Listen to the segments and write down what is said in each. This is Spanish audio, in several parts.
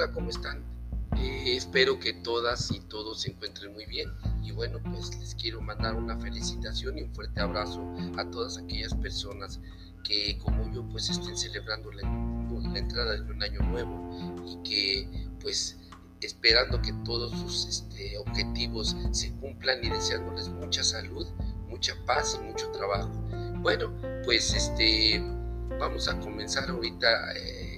Hola, ¿cómo están? Eh, espero que todas y todos se encuentren muy bien. Y bueno, pues les quiero mandar una felicitación y un fuerte abrazo a todas aquellas personas que como yo pues estén celebrando la, entrada de un año nuevo y que pues esperando que todos sus este, objetivos se cumplan y deseándoles mucha salud, mucha paz y mucho trabajo. Bueno, pues este vamos a comenzar ahorita. Eh,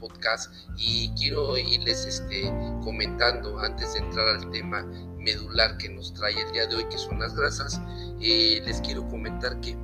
podcast y quiero irles este, comentando antes de entrar al tema medular que nos trae el día de hoy, que son las grasas, eh, les quiero comentar que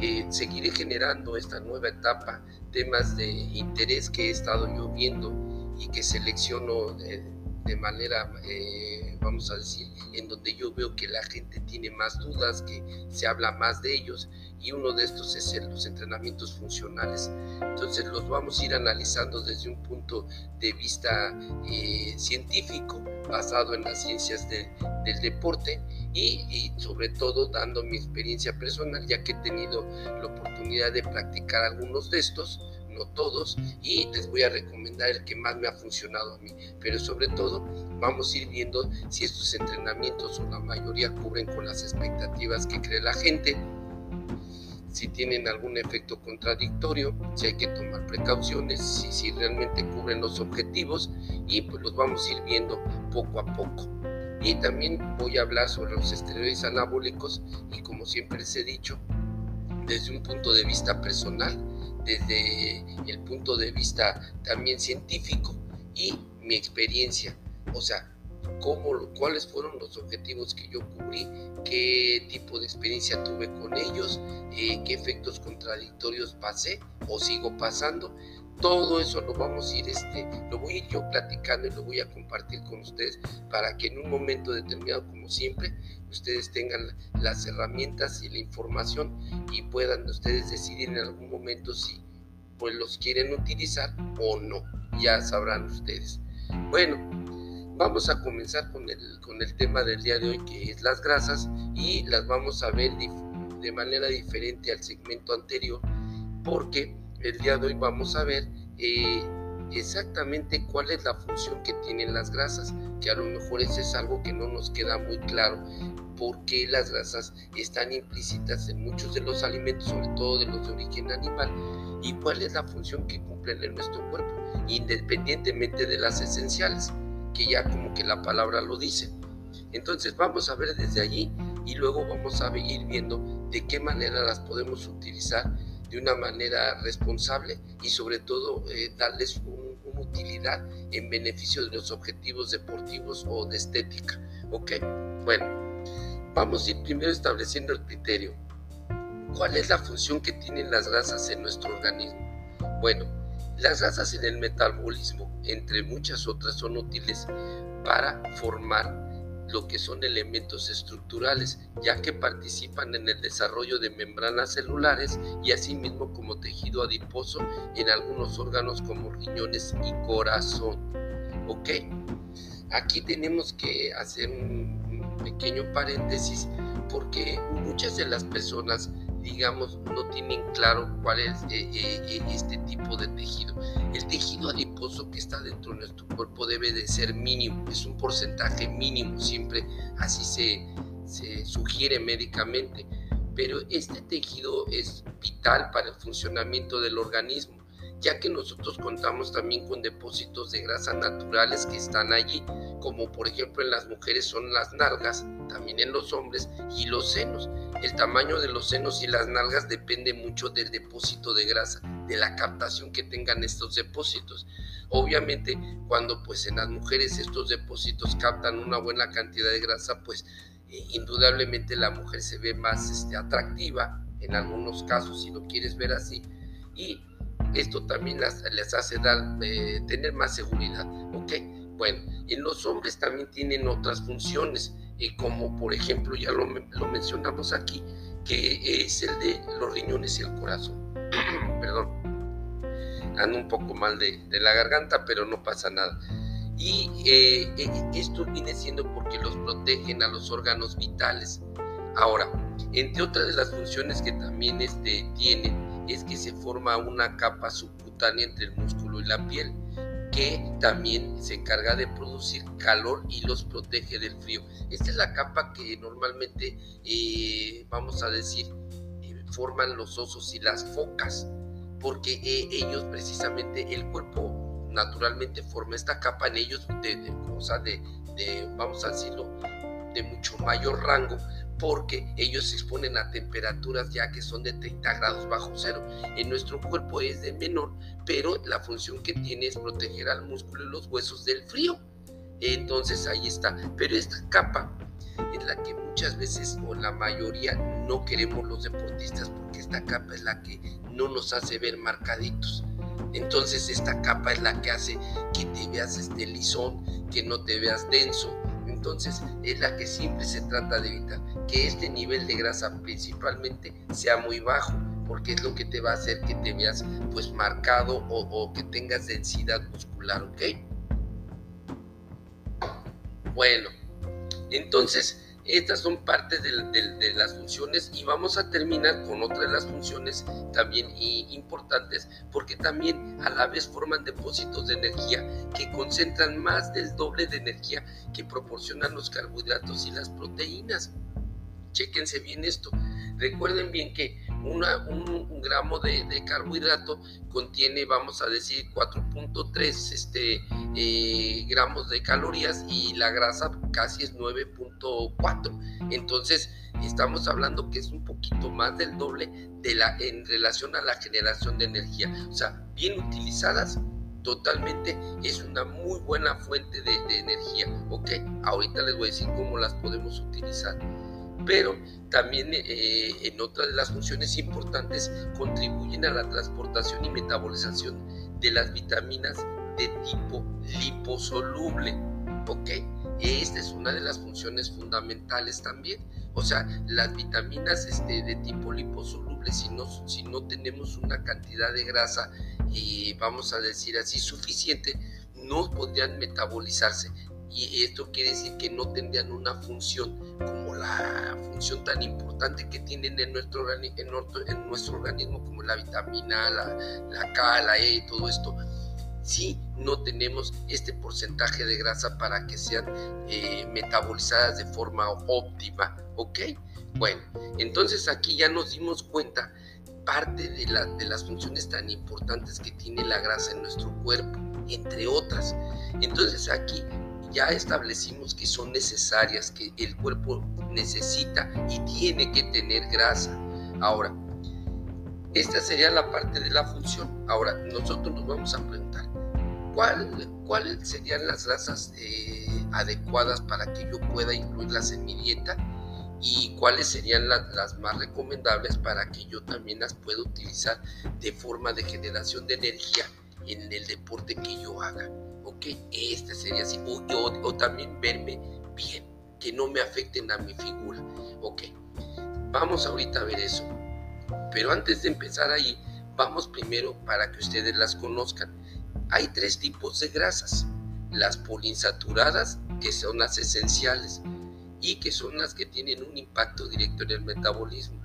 eh, seguiré generando esta nueva etapa, temas de interés que he estado yo viendo y que selecciono de, de manera, eh, vamos a decir, en donde yo veo que la gente tiene más dudas, que se habla más de ellos y uno de estos es el, los entrenamientos funcionales. Entonces los vamos a ir analizando desde un punto de vista eh, científico, basado en las ciencias del deporte y, y, sobre todo dando mi experiencia personal, ya que he tenido la oportunidad de practicar algunos de estos no todos, y les voy a recomendar el que más me ha funcionado a mí. Pero sobre todo vamos a ir viendo si estos entrenamientos o la mayoría cubren con las expectativas que cree la gente si tienen algún efecto contradictorio, si hay que tomar precauciones, si, si realmente cubren los objetivos y pues los vamos a ir viendo poco a poco. Y también voy a hablar sobre los esteroides anabólicos y como siempre les he dicho, desde un punto de vista personal, desde el punto de vista también científico y mi experiencia. O sea, cómo, cuáles fueron los objetivos que yo cubrí, qué tipo de experiencia tuve con ellos, eh, qué efectos contradictorios pasé o sigo pasando. Todo eso lo vamos a ir, este, lo voy a ir yo platicando y lo voy a compartir con ustedes para que en un momento determinado, como siempre, ustedes tengan las herramientas y la información y puedan ustedes decidir en algún momento si pues los quieren utilizar o no. Ya sabrán ustedes. Bueno, vamos a comenzar con el, con el tema del día de hoy que es las grasas y las vamos a ver de manera diferente al segmento anterior porque el día de hoy vamos a ver eh, exactamente cuál es la función que tienen las grasas, que a lo mejor eso es algo que no nos queda muy claro porque las grasas están implícitas en muchos de los alimentos, sobre todo de los de origen animal, y cuál es la función que cumplen en nuestro cuerpo, independientemente de las esenciales, que ya como que la palabra lo dice. Entonces vamos a ver desde allí y luego vamos a ir viendo de qué manera las podemos utilizar de una manera responsable y sobre todo eh, darles una utilidad en beneficio de los objetivos deportivos o de estética. ¿Ok? Bueno, Vamos a ir primero estableciendo el criterio. ¿Cuál es la función que tienen las grasas en nuestro organismo? Bueno, las grasas en el metabolismo, entre muchas otras, son útiles para formar lo que son elementos estructurales, ya que participan en el desarrollo de membranas celulares y asimismo como tejido adiposo en algunos órganos como riñones y corazón. ¿Ok? Aquí tenemos que hacer un pequeño paréntesis porque muchas de las personas digamos, no tienen claro cuál es eh, eh, eh, este tipo de tejido. El tejido adiposo que está dentro de nuestro cuerpo debe de ser mínimo, es un porcentaje mínimo, siempre así se, se sugiere médicamente, pero este tejido es vital para el funcionamiento del organismo ya que nosotros contamos también con depósitos de grasa naturales que están allí, como por ejemplo en las mujeres son las nalgas, también en los hombres y los senos. El tamaño de los senos y las nalgas depende mucho del depósito de grasa, de la captación que tengan estos depósitos. Obviamente, cuando pues en las mujeres estos depósitos captan una buena cantidad de grasa, pues eh, indudablemente la mujer se ve más este, atractiva en algunos casos, si lo quieres ver así, y esto también les hace dar, eh, tener más seguridad. ¿Ok? Bueno, en los hombres también tienen otras funciones, eh, como por ejemplo, ya lo, mencionamos aquí, que es el de los riñones y el corazón. Perdón, ando un poco mal de, la garganta, pero no pasa nada. Y eh, esto viene siendo porque los protegen a los órganos vitales. Ahora, entre otras de las funciones que también este, tienen, es que se forma una capa subcutánea entre el músculo y la piel que también se encarga de producir calor y los protege del frío. Esta es la capa que normalmente, eh, vamos a decir, eh, forman los osos y las focas, porque eh, ellos precisamente, el cuerpo naturalmente forma esta capa en ellos de, de, de, vamos a decirlo, de mucho mayor rango, porque ellos se exponen a temperaturas ya que son de 30 grados bajo cero. En nuestro cuerpo es de menor, pero la función que tiene es proteger al músculo y los huesos del frío. Entonces ahí está. Pero esta capa es la que muchas veces o la mayoría no queremos los deportistas porque esta capa es la que no nos hace ver marcaditos. Entonces esta capa es la que hace que te veas este lisón, que no te veas denso, entonces es la que siempre se trata de evitar, que este nivel de grasa principalmente sea muy bajo, porque es lo que te va a hacer que te veas pues marcado o, que tengas densidad muscular, ¿ok? Bueno, entonces estas son parte de, las funciones y vamos a terminar con otra de las funciones también importantes porque también a la vez forman depósitos de energía que concentran más del doble de energía que proporcionan los carbohidratos y las proteínas. Chéquense bien esto. Recuerden bien que un, gramo de, carbohidrato contiene, vamos a decir, 4.3 este, eh, gramos de calorías y la grasa casi es 9.4. Entonces, estamos hablando que es un poquito más del doble de la, en relación a la generación de energía. O sea, bien utilizadas, totalmente es una muy buena fuente de, energía. Ok, ahorita les voy a decir cómo las podemos utilizar pero también eh, en otra de las funciones importantes contribuyen a la transportación y metabolización de las vitaminas de tipo liposoluble. ¿Ok? Esta es una de las funciones fundamentales también. O sea, las vitaminas este, de tipo liposoluble, si no, si no tenemos una cantidad de grasa, y vamos a decir así, suficiente, no podrían metabolizarse y esto quiere decir que no tendrían una función como la función tan importante que tienen en nuestro, en organismo como la vitamina, la, la K, la E, todo esto. Si no tenemos este porcentaje de grasa para que sean eh, metabolizadas de forma óptima, ¿ok? Bueno, entonces aquí ya nos dimos cuenta parte de, la, de las funciones tan importantes que tiene la grasa en nuestro cuerpo, entre otras. Entonces aquí ya establecimos que son necesarias, que el cuerpo necesita y tiene que tener grasa. Ahora, esta sería la parte de la función. Ahora, nosotros nos vamos a preguntar, ¿cuáles serían las grasas eh, adecuadas para que yo pueda incluirlas en mi dieta? y cuáles serían las más recomendables para que yo también las pueda utilizar de forma de generación de energía en el deporte que yo haga ok, este sería así, o, también verme bien, que no me afecten a mi figura, ok, vamos ahorita a ver eso, pero antes de empezar ahí, vamos primero para que ustedes las conozcan. Hay tres tipos de grasas, las poliinsaturadas, que son las esenciales, y que son las que tienen un impacto directo en el metabolismo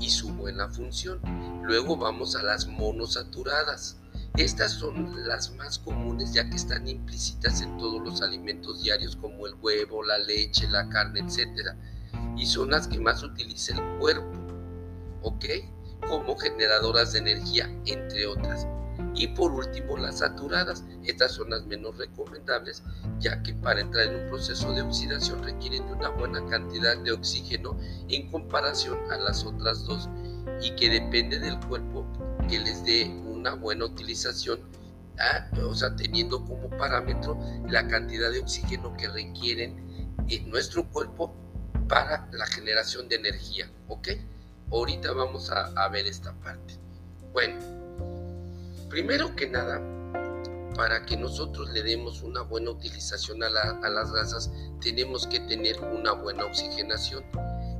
y su buena función. Luego vamos a las monosaturadas, estas son las más comunes ya que están implícitas en todos los alimentos diarios como el huevo, la leche, la carne, etc. Y son las que más utiliza el cuerpo, ¿ok? Como generadoras de energía, entre otras. Y por último, las saturadas. Estas son las menos recomendables, ya que para entrar en un proceso de oxidación requieren de una buena cantidad de oxígeno en comparación a las otras dos y que depende del cuerpo que les dé una buena utilización, o sea, teniendo como parámetro la cantidad de oxígeno que requieren en nuestro cuerpo para la generación de energía, ¿ok? Ahorita vamos a, ver esta parte. Bueno, primero que nada, para que nosotros le demos una buena utilización a, a, las grasas, tenemos que tener una buena oxigenación.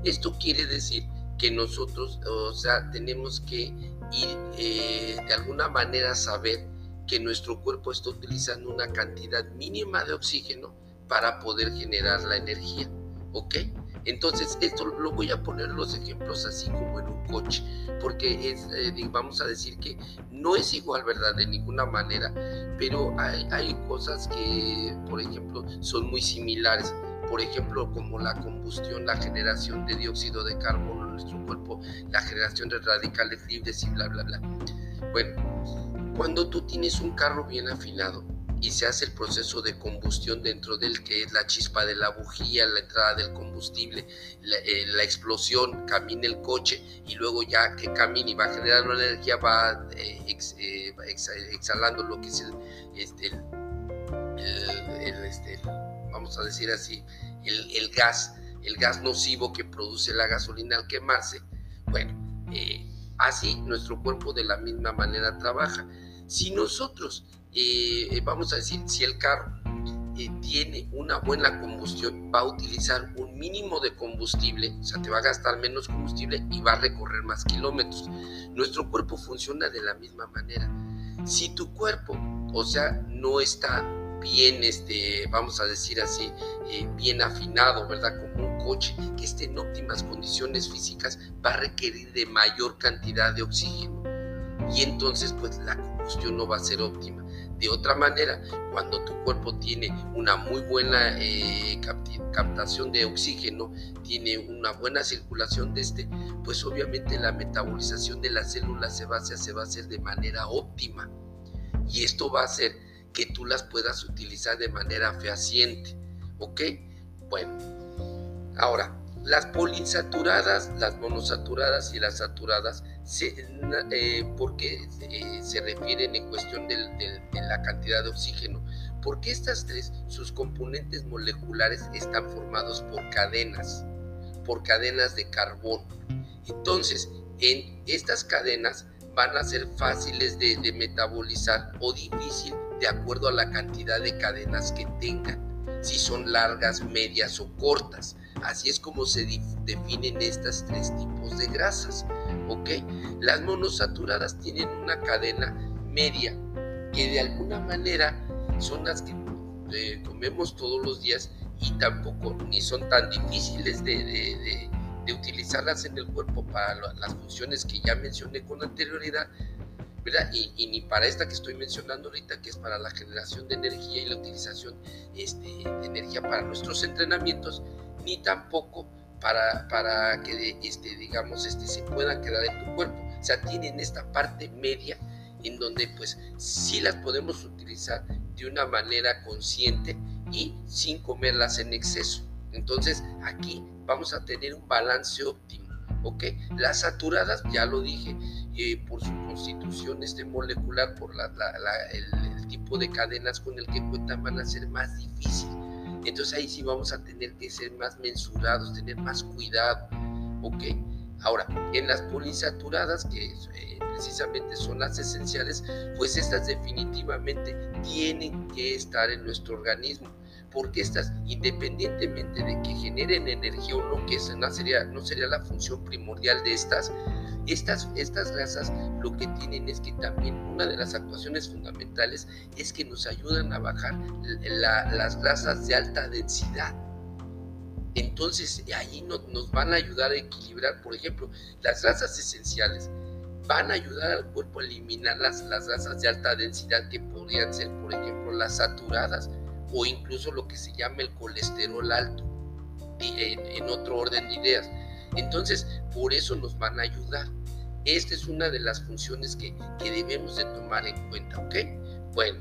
Esto quiere decir que nosotros, o sea, tenemos que y eh, de alguna manera saber que nuestro cuerpo está utilizando una cantidad mínima de oxígeno para poder generar la energía. ¿Ok? Entonces, esto lo voy a poner los ejemplos así como en un coche, porque es, eh, vamos a decir que no es igual, ¿verdad? De ninguna manera, pero hay, hay cosas que, por ejemplo, son muy similares. Por ejemplo, como la combustión, la generación de dióxido de carbono en nuestro cuerpo, la generación de radicales libres y bla, bla, bla. Bueno, cuando tú tienes un carro bien afinado, y se hace el proceso de combustión dentro del que es la chispa de la bujía, la entrada del combustible, la, eh, explosión, camina el coche y luego ya que camina y va generando energía va eh, eh, exhalando lo que es el, este, este vamos a decir así, el, gas, el gas nocivo que produce la gasolina al quemarse. Bueno, así nuestro cuerpo de la misma manera trabaja. Si nosotros eh, vamos a decir, si el carro eh, tiene una buena combustión, va a utilizar un mínimo de combustible, o sea, te va a gastar menos combustible y va a recorrer más kilómetros. Nuestro cuerpo funciona de la misma manera. Si tu cuerpo, o sea, no está bien, este, vamos a decir así, eh, bien afinado, ¿verdad? Como un coche que esté en óptimas condiciones físicas, va a requerir de mayor cantidad de oxígeno. Y entonces, pues la combustión no va a ser óptima. De otra manera, cuando tu cuerpo tiene una muy buena eh, captación de oxígeno, tiene una buena circulación de este, pues obviamente la metabolización de las células se va a hacer, se va a hacer de manera óptima. Y esto va a hacer que tú las puedas utilizar de manera fehaciente. ¿Ok? Bueno, ahora, las poliinsaturadas, las monosaturadas y las saturadas, eh, ¿por qué eh, se refieren en cuestión de la cantidad de oxígeno? Porque estas tres, sus componentes moleculares están formados por cadenas, por cadenas de carbono. Entonces, en estas cadenas van a ser fáciles de, de metabolizar o difícil de acuerdo a la cantidad de cadenas que tengan, si son largas, medias o cortas. Así es como se definen estas tres tipos de grasas. ¿ok? Las monosaturadas tienen una cadena media que de alguna manera son las que eh, comemos todos los días y tampoco ni son tan difíciles de, utilizarlas en el cuerpo para las funciones que ya mencioné con anterioridad, ¿verdad? Y, ni para esta que estoy mencionando ahorita, que es para la generación de energía y la utilización este, de energía para nuestros entrenamientos, ni tampoco para, para que este, digamos, este, se pueda quedar en tu cuerpo. O sea, tienen esta parte media en donde pues sí las podemos utilizar de una manera consciente y sin comerlas en exceso. Entonces aquí vamos a tener un balance óptimo. ¿ok? Las saturadas, ya lo dije, eh, por su constitución este molecular, por la, el, tipo de cadenas con el que cuentan, van a ser más difíciles entonces ahí sí vamos a tener que ser más mensurados, tener más cuidado, ¿ok? Ahora, en las polinsaturadas, que eh, precisamente son las esenciales, pues estas definitivamente tienen que estar en nuestro organismo, porque estas, independientemente de que generen energía o no, que esa no sería, no sería la función primordial de estas, estas, estas grasas lo que tienen es que también una de las actuaciones fundamentales es que nos ayudan a bajar las grasas de alta densidad. Entonces ahí nos van a ayudar a equilibrar, por ejemplo, las grasas esenciales van a ayudar al cuerpo a eliminar las, las grasas de alta densidad que podrían ser, por ejemplo, las saturadas o incluso lo que se llama el colesterol alto, en otro orden de ideas. Entonces, por eso nos van a ayudar. Esta es una de las funciones que, debemos de tomar en cuenta, ¿ok? Bueno,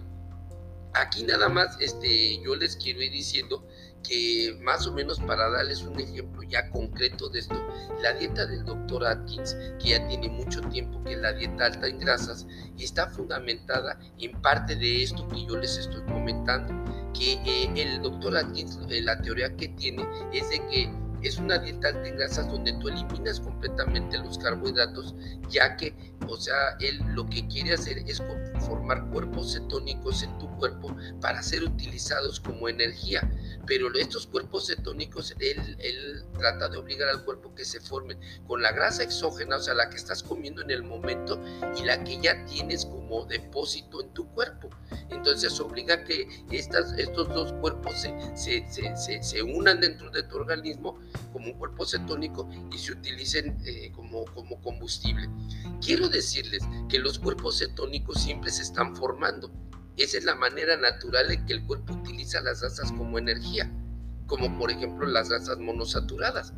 aquí nada más este, yo les quiero ir diciendo que más o menos para darles un ejemplo ya concreto de esto, la dieta del doctor Atkins, que ya tiene mucho tiempo que es la dieta alta en grasas, está fundamentada en parte de esto que yo les estoy comentando, que eh, el doctor Atkins, eh, la teoría que tiene es de que es una dieta en grasas donde tú eliminas completamente los carbohidratos, ya que, o sea, él lo que quiere hacer es formar cuerpos cetónicos en tu cuerpo para ser utilizados como energía. Pero estos cuerpos cetónicos, él, él trata de obligar al cuerpo que se formen con la grasa exógena, o sea, la que estás comiendo en el momento y la que ya tienes como depósito en tu cuerpo. Entonces obliga que estas, estos dos cuerpos se, se, se, unan dentro de tu organismo como un cuerpo cetónico y se utilicen eh, como, como combustible. Quiero decirles que los cuerpos cetónicos siempre se están formando. Esa es la manera natural en que el cuerpo utiliza las grasas como energía, como por ejemplo las grasas monosaturadas.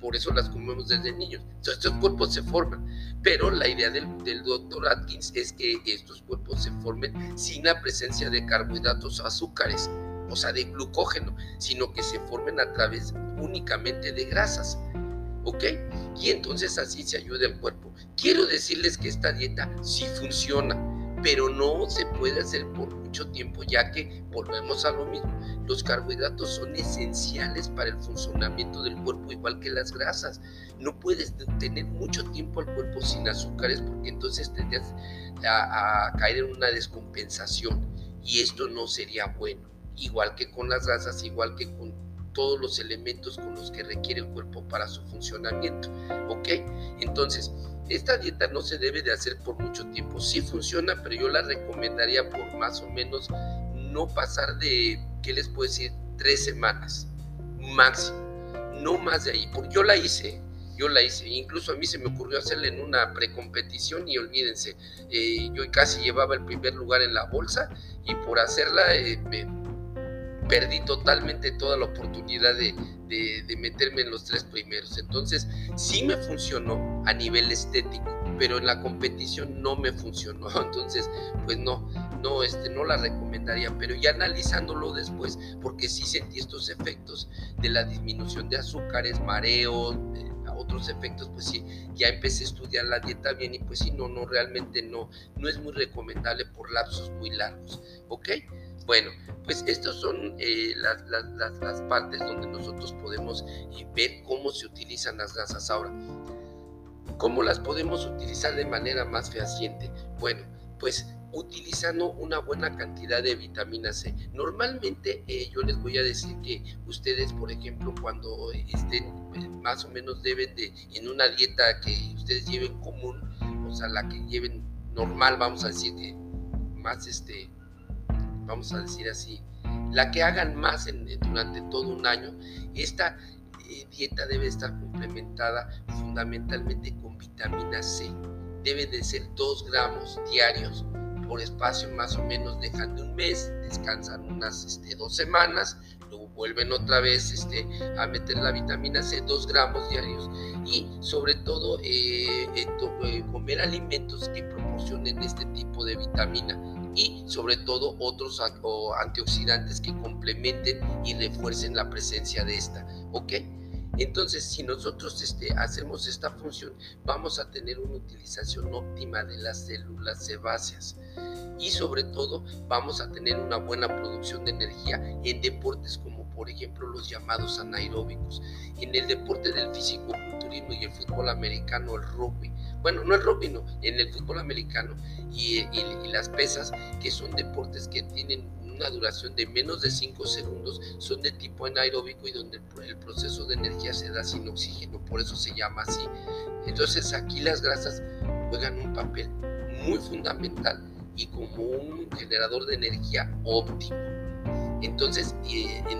Por eso las comemos desde niños. Entonces, estos cuerpos se forman. Pero la idea del, del doctor Atkins es que estos cuerpos se formen sin la presencia de carbohidratos o azúcares, o sea, de glucógeno, sino que se formen a través únicamente de grasas. ¿Ok? Y entonces así se ayuda el cuerpo. Quiero decirles que esta dieta sí funciona, pero no se puede hacer por mucho tiempo, ya que volvemos a lo mismo. Los carbohidratos son esenciales para el funcionamiento del cuerpo, igual que las grasas. No puedes tener mucho tiempo al cuerpo sin azúcares, porque entonces tendrías a, a caer en una descompensación, y esto no sería bueno. Igual que con las grasas, igual que con todos los elementos con los que requiere el cuerpo para su funcionamiento. ¿Ok? Entonces, esta dieta no se debe de hacer por mucho tiempo. Sí funciona, pero yo la recomendaría por más o menos no pasar de, ¿qué les puedo decir? Tres semanas máximo. No más de ahí. Porque yo la hice, yo la hice. Incluso a mí se me ocurrió hacerla en una precompetición y olvídense, eh, yo casi llevaba el primer lugar en la bolsa y por hacerla eh, me, perdí totalmente toda la oportunidad de, meterme en los tres primeros. Entonces, sí me funcionó a nivel estético, pero en la competición no me funcionó. Entonces, pues no, no, este, no la recomendaría, pero ya analizándolo después, porque sí sentí estos efectos de la disminución de azúcares, mareos, otros efectos, pues sí, ya empecé a estudiar la dieta bien y pues sí, no, no, realmente no, no es muy recomendable por lapsos muy largos, ¿ok? Bueno, pues estas son eh, las, partes donde nosotros podemos eh, ver cómo se utilizan las grasas ahora. ¿Cómo las podemos utilizar de manera más fehaciente? Bueno, pues utilizando una buena cantidad de vitamina C. Normalmente eh, yo les voy a decir que ustedes, por ejemplo, cuando estén más o menos deben de, en una dieta que ustedes lleven común, o sea, la que lleven normal, vamos a decir, que más este, vamos a decir así, la que hagan más durante todo un año, esta eh, dieta debe estar complementada fundamentalmente con vitamina C. Debe de ser 2 gramos diarios por espacio más o menos dejan de un mes, descansan unas este, dos semanas, luego vuelven otra vez este, a meter la vitamina C, 2 gramos diarios. Y sobre todo eh, eh, comer alimentos que proporcionen este tipo de vitamina y sobre todo otros antioxidantes que complementen y refuercen la presencia de esta, ¿ok? Entonces, si nosotros este, hacemos esta función, vamos a tener una utilización óptima de las células sebáceas y sobre todo vamos a tener una buena producción de energía en deportes como por ejemplo los llamados anaeróbicos. En el deporte del físico-culturismo y el fútbol americano, el rugby, bueno, no el rugby, no, en el fútbol americano y, las pesas, que son deportes que tienen una duración de menos de 5 segundos, son de tipo anaeróbico y donde el proceso de energía se da sin oxígeno, por eso se llama así. Entonces aquí las grasas juegan un papel muy fundamental y como un generador de energía óptimo. Entonces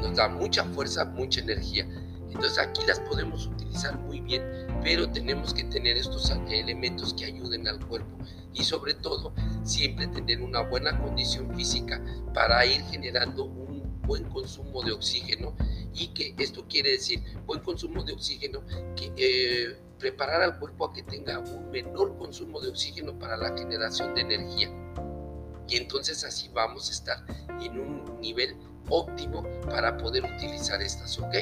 nos da mucha fuerza, mucha energía. Entonces aquí las podemos utilizar muy bien, pero tenemos que tener estos elementos que ayuden al cuerpo y sobre todo siempre tener una buena condición física para ir generando un buen consumo de oxígeno y que esto quiere decir buen consumo de oxígeno que eh, preparar al cuerpo a que tenga un menor consumo de oxígeno para la generación de energía y entonces así vamos a estar en un nivel óptimo para poder utilizar estas, ¿ok?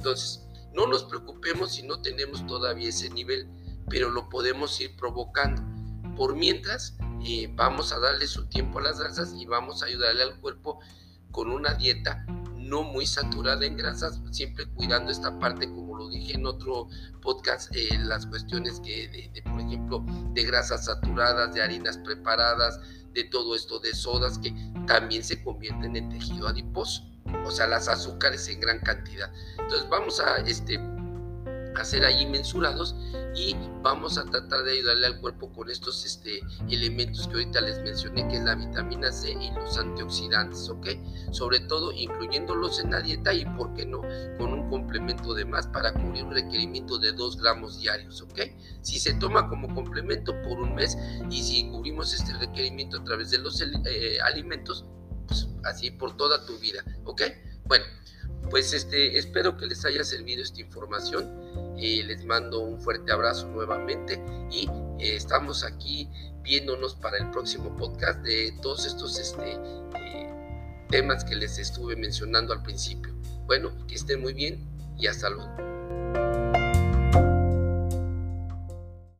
Entonces, no nos preocupemos si no tenemos todavía ese nivel, pero lo podemos ir provocando. Por mientras, eh, vamos a darle su tiempo a las grasas y vamos a ayudarle al cuerpo con una dieta no muy saturada en grasas, siempre cuidando esta parte como lo dije en otro podcast, eh, las cuestiones que, de, por ejemplo, de grasas saturadas, de harinas preparadas, de todo esto, de sodas que también se convierten en tejido adiposo, o sea, las azúcares en gran cantidad. Entonces vamos a este, hacer ahí mensurados y vamos a tratar de ayudarle al cuerpo con estos este, elementos que ahorita les mencioné, que es la vitamina C y los antioxidantes, ¿ok? Sobre todo incluyéndolos en la dieta y, ¿por qué no?, con un complemento de más para cubrir un requerimiento de 2 gramos diarios, ¿ok? Si se toma como complemento por un mes y si cubrimos este requerimiento a través de los eh, alimentos, así por toda tu vida, ¿ok? Bueno, pues este, espero que les haya servido esta información. Eh, les mando un fuerte abrazo nuevamente y eh, estamos aquí viéndonos para el próximo podcast de todos estos este, eh, temas que les estuve mencionando al principio. Bueno, que estén muy bien y hasta luego.